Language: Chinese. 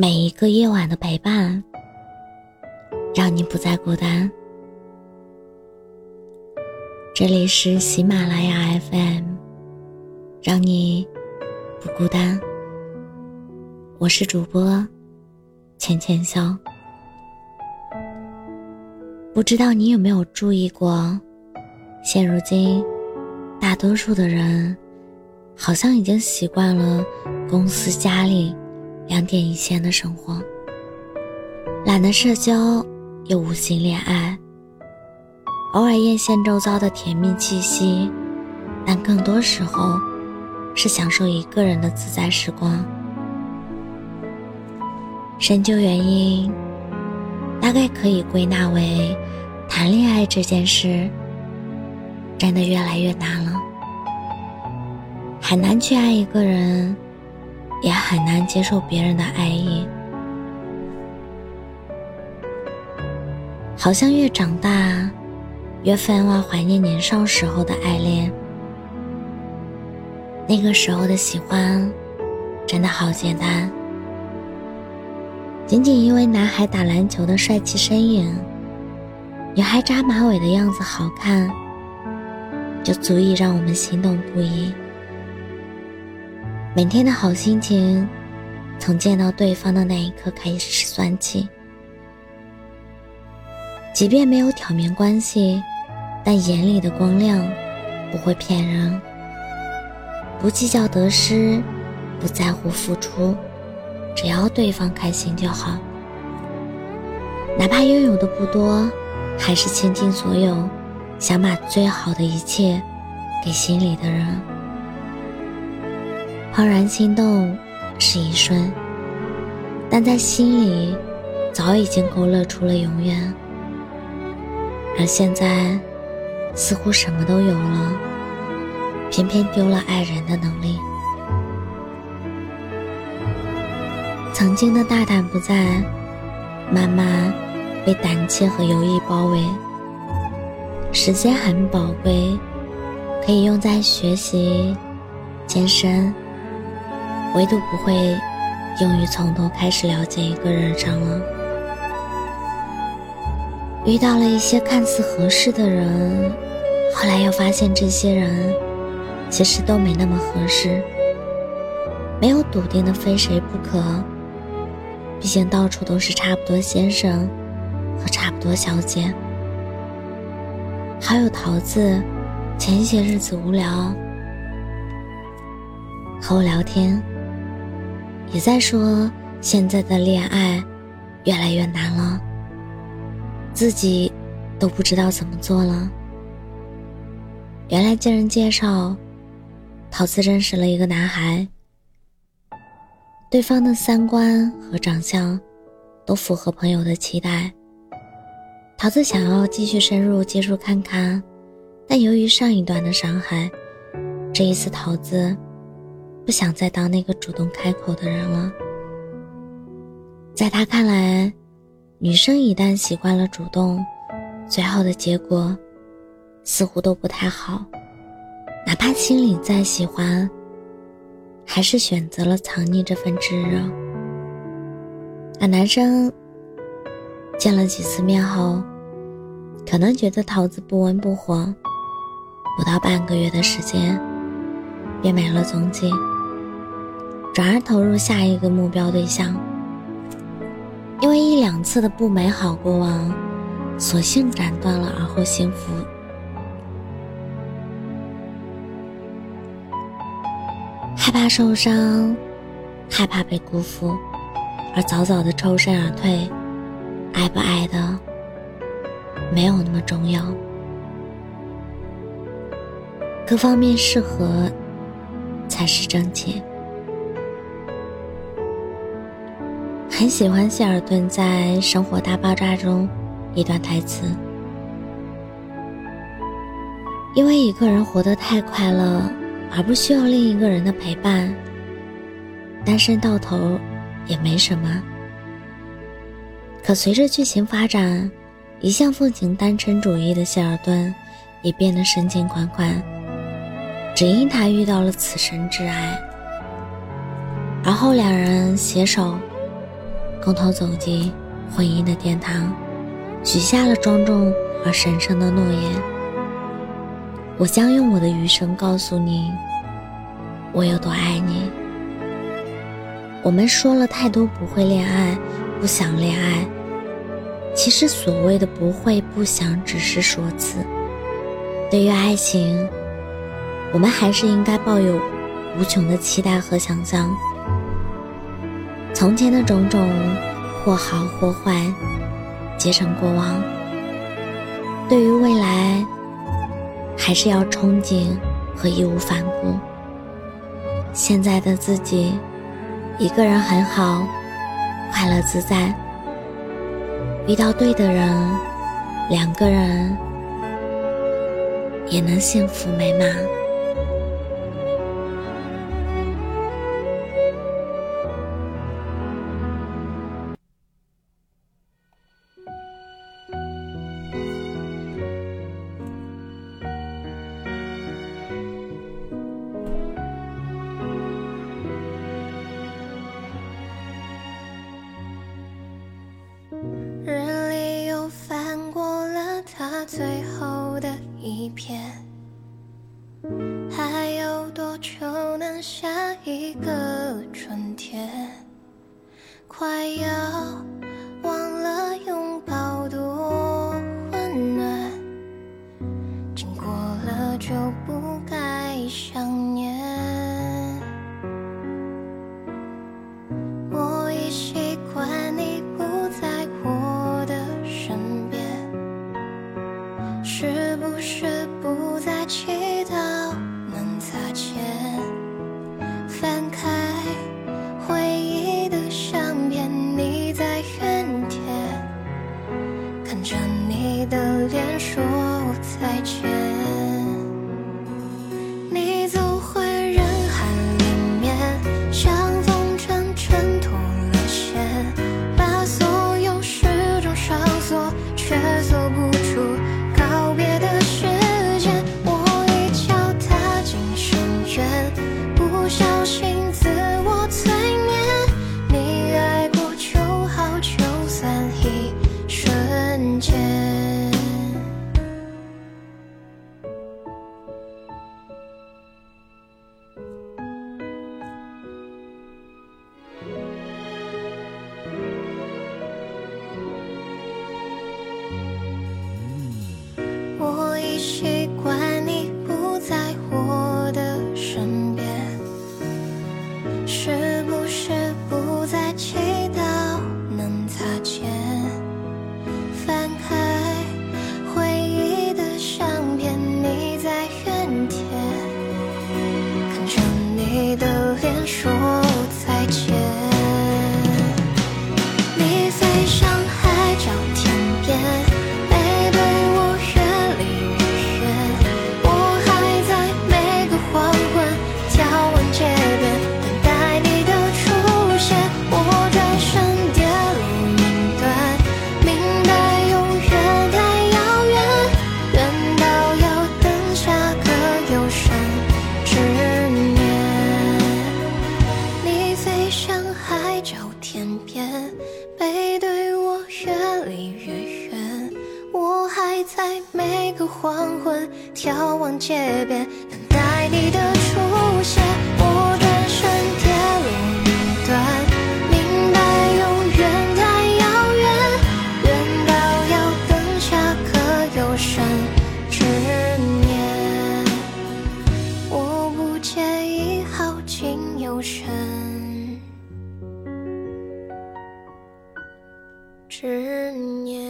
每一个夜晚的陪伴，让你不再孤单。这里是喜马拉雅 FM，让你不孤单。我是主播浅浅笑。不知道你有没有注意过，现如今大多数的人好像已经习惯了公司家里。两点一线的生活，懒得社交，又无心恋爱，偶尔艳羡周遭的甜蜜气息，但更多时候是享受一个人的自在时光。深究原因，大概可以归纳为：谈恋爱这件事真的越来越难了，很难去爱一个人。也很难接受别人的爱意，好像越长大，越分外怀念年少时候的爱恋。那个时候的喜欢，真的好简单，仅仅因为男孩打篮球的帅气身影，女孩扎马尾的样子好看，就足以让我们心动不已。每天的好心情，从见到对方的那一刻开始算起。即便没有挑明关系，但眼里的光亮不会骗人。不计较得失，不在乎付出，只要对方开心就好。哪怕拥有的不多，还是倾尽所有，想把最好的一切给心里的人。怦然心动是一瞬，但在心里早已经勾勒出了永远。而现在，似乎什么都有了，偏偏丢了爱人的能力。曾经的大胆不在，慢慢被胆怯和犹豫包围。时间很宝贵，可以用在学习、健身。唯独不会用于从头开始了解一个人上了。遇到了一些看似合适的人，后来又发现这些人其实都没那么合适。没有笃定的非谁不可，毕竟到处都是差不多先生和差不多小姐。好友桃子前些日子无聊和我聊天。也在说现在的恋爱越来越难了，自己都不知道怎么做了。原来经人介绍，桃子认识了一个男孩，对方的三观和长相都符合朋友的期待。桃子想要继续深入接触看看，但由于上一段的伤害，这一次桃子。不想再当那个主动开口的人了。在他看来，女生一旦习惯了主动，最后的结果似乎都不太好。哪怕心里再喜欢，还是选择了藏匿这份炙热。那男生见了几次面后，可能觉得桃子不温不火，不到半个月的时间，便没了踪迹。转而投入下一个目标对象，因为一两次的不美好过往，索性斩断了而后幸福。害怕受伤，害怕被辜负，而早早的抽身而退，爱不爱的没有那么重要，各方面适合才是正解。很喜欢谢尔顿在《生活大爆炸》中一段台词：“因为一个人活得太快乐，而不需要另一个人的陪伴，单身到头也没什么。可随着剧情发展，一向奉行单身主义的谢尔顿也变得深情款款，只因他遇到了此生挚爱。而后两人携手。”偷偷走进婚姻的殿堂，许下了庄重而神圣的诺言。我将用我的余生告诉你，我有多爱你。我们说了太多不会恋爱，不想恋爱。其实所谓的不会不想，只是说辞。对于爱情，我们还是应该抱有无穷的期待和想象。从前的种种，或好或坏，皆成过往。对于未来，还是要憧憬和义无反顾。现在的自己，一个人很好，快乐自在。遇到对的人，两个人也能幸福美满。快要眺望街边，等待你的出现。我转身跌落云端，明白永远太遥远，远到要等下个有生之年。我不介意耗尽有生之年。